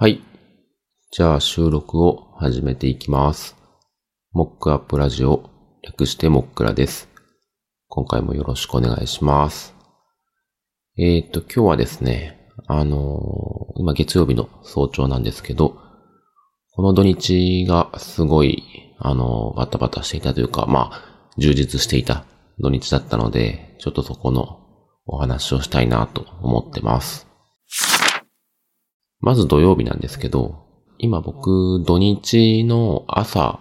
はい。じゃあ収録を始めていきます。モックアップラジオ、略してモックラです。今回もよろしくお願いします。えーと、今日はですね、あのー今月曜日の早朝なんですけど、この土日がすごい、あのーバタバタしていたというか、まあ、充実していた土日だったので、ちょっとそこのお話をしたいなと思ってます。まず土曜日なんですけど、今僕土日の朝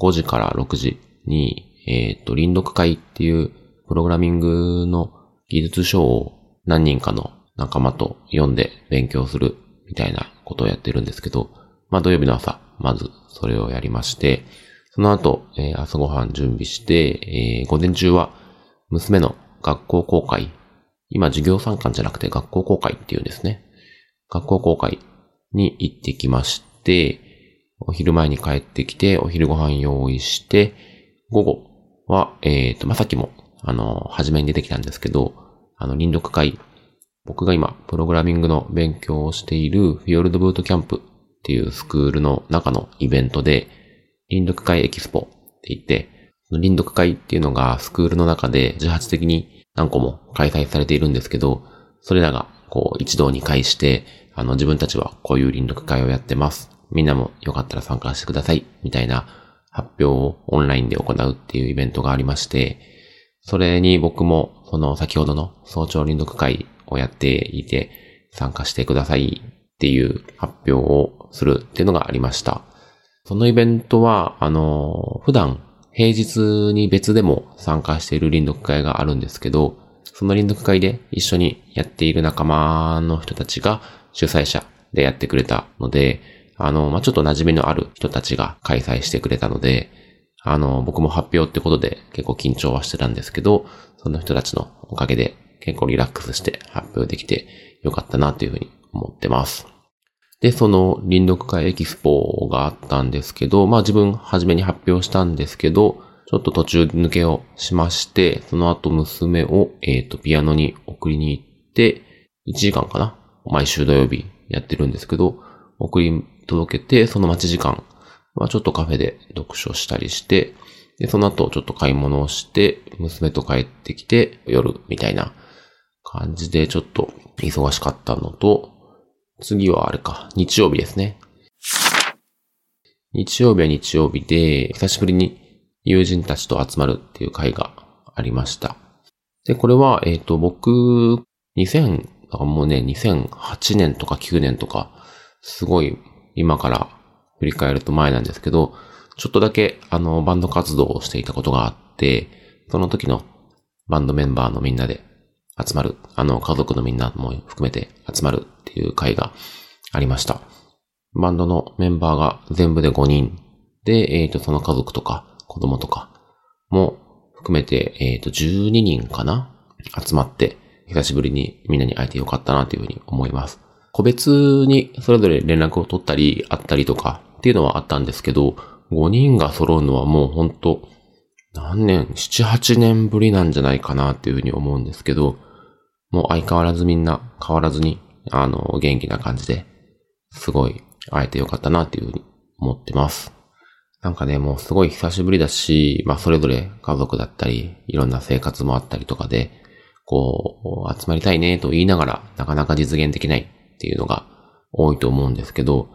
5時から6時に、えっ、と、臨読会っていうプログラミングの技術書を何人かの仲間と読んで勉強するみたいなことをやってるんですけど、まあ土曜日の朝、まずそれをやりまして、その後、えー朝ごはん準備して、えー午前中は娘の学校公開、今授業参観じゃなくて学校公開っていうんですね。学校公開に行ってきまして、お昼前に帰ってきて、お昼ご飯用意して、午後は、えっ、と、まあ、さっきも、あの、初めに出てきたんですけど、あの、臨読会、僕が今、プログラミングの勉強をしているフィヨルドブートキャンプっていうスクールの中のイベントで、臨読会エキスポって言って、その臨読会っていうのがスクールの中で自発的に何個も開催されているんですけど、それらがこう一堂に会して、あの自分たちはこういう臨読会をやってます。みんなもよかったら参加してください。みたいな発表をオンラインで行うっていうイベントがありまして、それに僕もその先ほどの早朝臨読会をやっていて参加してくださいっていう発表をするっていうのがありました。そのイベントは、あの、普段平日に別でも参加している臨読会があるんですけど、その臨読会で一緒にやっている仲間の人たちが主催者でやってくれたので、あの、まあ、ちょっと馴染みのある人たちが開催してくれたので、あの、僕も発表ってことで結構緊張はしてたんですけど、その人たちのおかげで結構リラックスして発表できてよかったなというふうに思ってます。で、その臨読会エキスポがあったんですけど、まあ自分初めに発表したんですけど、ちょっと途中抜けをしまして、その後娘を、えっ、と、ピアノに送りに行って、1時間かな毎週土曜日やってるんですけど、送り届けて、その待ち時間はちょっとカフェで読書したりして、で、その後ちょっと買い物をして、娘と帰ってきて、夜みたいな感じでちょっと忙しかったのと、次はあれか、日曜日ですね。日曜日は日曜日で、久しぶりに友人たちと集まるっていう会がありました。で、これは、えっ、と、僕、2000、もうね、2008年とか9年とか、すごい今から振り返ると前なんですけど、ちょっとだけあのバンド活動をしていたことがあって、その時のバンドメンバーのみんなで集まる、あの家族のみんなも含めて集まるっていう会がありました。バンドのメンバーが全部で5人で、えっ、と、その家族とか子供とかも含めて、えっ、と、12人かな？集まって、久しぶりにみんなに会えてよかったなというふうに思います。個別にそれぞれ連絡を取ったり、会ったりとかっていうのはあったんですけど、5人が揃うのはもう本当何年、7、8年ぶりなんじゃないかなっていうふうに思うんですけど、もう相変わらずみんな変わらずに、あの、元気な感じで、すごい会えてよかったなっていうふうに思ってます。なんかね、もうすごい久しぶりだし、まあそれぞれ家族だったり、いろんな生活もあったりとかで、こう、集まりたいねと言いながら、なかなか実現できないっていうのが多いと思うんですけど、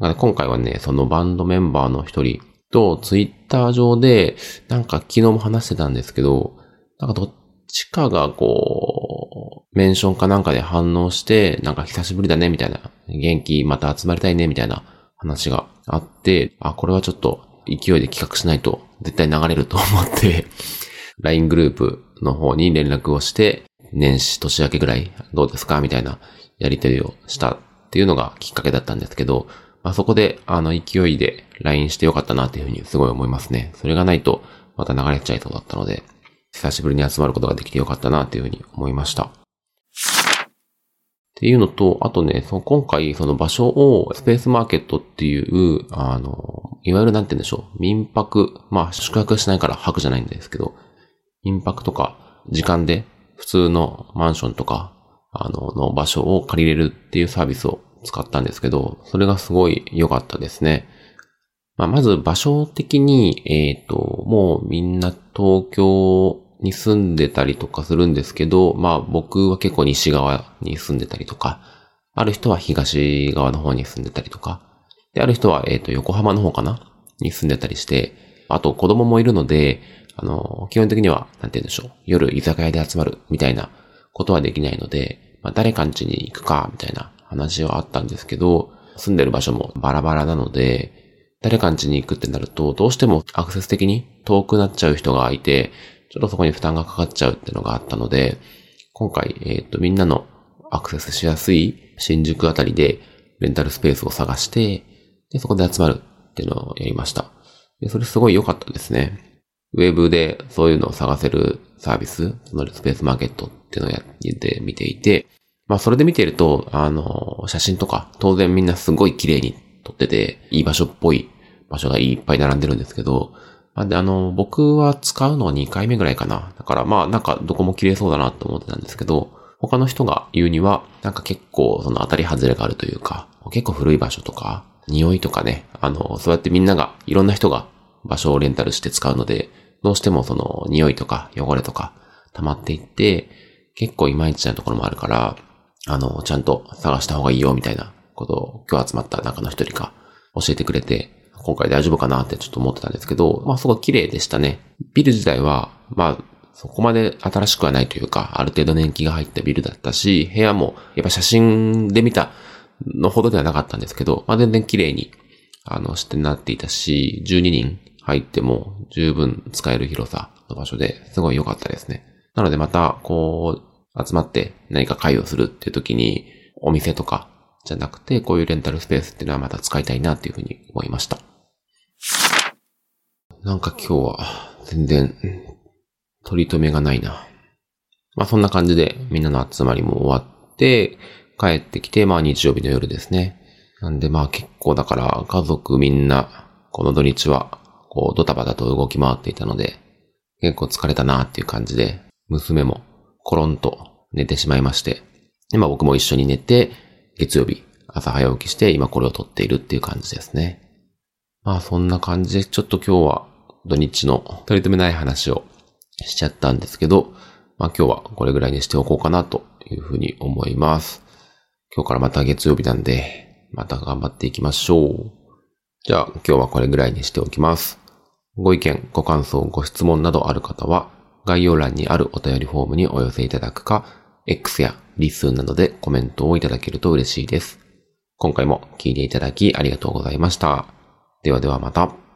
だから今回はね、そのバンドメンバーの一人とツイッター上で、なんか昨日も話してたんですけど、なんかどっちかがこう、メンションかなんかで反応して、なんか久しぶりだねみたいな、元気また集まりたいねみたいな話があって、あ、これはちょっと勢いで企画しないと絶対流れると思って、LINE グループの方に連絡をして、年始年明けぐらいどうですかみたいなやり取りをしたっていうのがきっかけだったんですけど、まあ、そこであの勢いで LINE してよかったなっていうふうにすごい思いますね。それがないとまた流れちゃいそうだったので、久しぶりに集まることができてよかったなっていうふうに思いました。っていうのと、あとね、その今回その場所をスペースマーケットっていう、あの、いわゆるなんて言うんでしょう、民泊、まあ宿泊しないから泊じゃないんですけど、民泊とか時間で普通のマンションとか、あの、の場所を借りれるっていうサービスを使ったんですけど、それがすごい良かったですね。まあ、まず場所的に、えっ、ー、と、もうみんな東京に住んでたりとかするんですけど、まあ僕は結構西側に住んでたりとか、ある人は東側の方に住んでたりとか、で、ある人は、えっ、と、横浜の方かな？に住んでたりして、あと子供もいるので、あの、基本的には、なんて言うんでしょう。夜居酒屋で集まるみたいなことはできないので、まあ、誰かん家に行くか、みたいな話はあったんですけど、住んでる場所もバラバラなので、誰かん家に行くってなると、どうしてもアクセス的に遠くなっちゃう人がいて、ちょっとそこに負担がかかっちゃうっていうのがあったので、今回、えっ、ー、と、みんなのアクセスしやすい新宿あたりでレンタルスペースを探して、で、そこで集まるっていうのをやりました。で、それすごい良かったですね。ウェブでそういうのを探せるサービス、そのスペースマーケットっていうのをやってみていて、まあそれで見てると、あの、写真とか当然みんなすごい綺麗に撮ってて、いい場所っぽい場所がいっぱい並んでるんですけど、あ、で、あの、僕は使うの2回目ぐらいかな。だからまあなんかどこも綺麗そうだなと思ってたんですけど、他の人が言うには、なんか結構その当たり外れがあるというか、結構古い場所とか、匂いとかね、あの、そうやってみんなが、いろんな人が場所をレンタルして使うので、どうしてもその匂いとか汚れとか溜まっていって、結構いまいちなところもあるから、あの、ちゃんと探した方がいいよみたいなことを今日集まった中の一人が教えてくれて、今回大丈夫かなってちょっと思ってたんですけど、まあすごい綺麗でしたね。ビル自体は、まあそこまで新しくはないというか、ある程度年季が入ったビルだったし、部屋もやっぱ写真で見たのほどではなかったんですけど、まあ全然綺麗に、あの、してなっていたし、12人入っても十分使える広さの場所ですごい良かったですね。なのでまた、こう、集まって何か会をするっていう時に、お店とかじゃなくて、こういうレンタルスペースっていうのはまた使いたいなっていうふうに思いました。なんか今日は全然取り留めがないな。まあそんな感じでみんなの集まりも終わって、帰ってきて、まあ日曜日の夜ですね。なんでまあ結構だから家族みんなこの土日はこう、ドタバタと動き回っていたので、結構疲れたなっていう感じで、娘もコロンと寝てしまいまして、今僕も一緒に寝て、月曜日朝早起きして今これを撮っているっていう感じですね。まあそんな感じでちょっと今日は土日の取り留めない話をしちゃったんですけど、まあ今日はこれぐらいにしておこうかなというふうに思います。今日からまた月曜日なんで、また頑張っていきましょう。じゃあ今日はこれぐらいにしておきます。ご意見、ご感想、ご質問などある方は、概要欄にあるお便りフォームにお寄せいただくか、X やリスンなどでコメントをいただけると嬉しいです。今回も聞いていただきありがとうございました。ではではまた。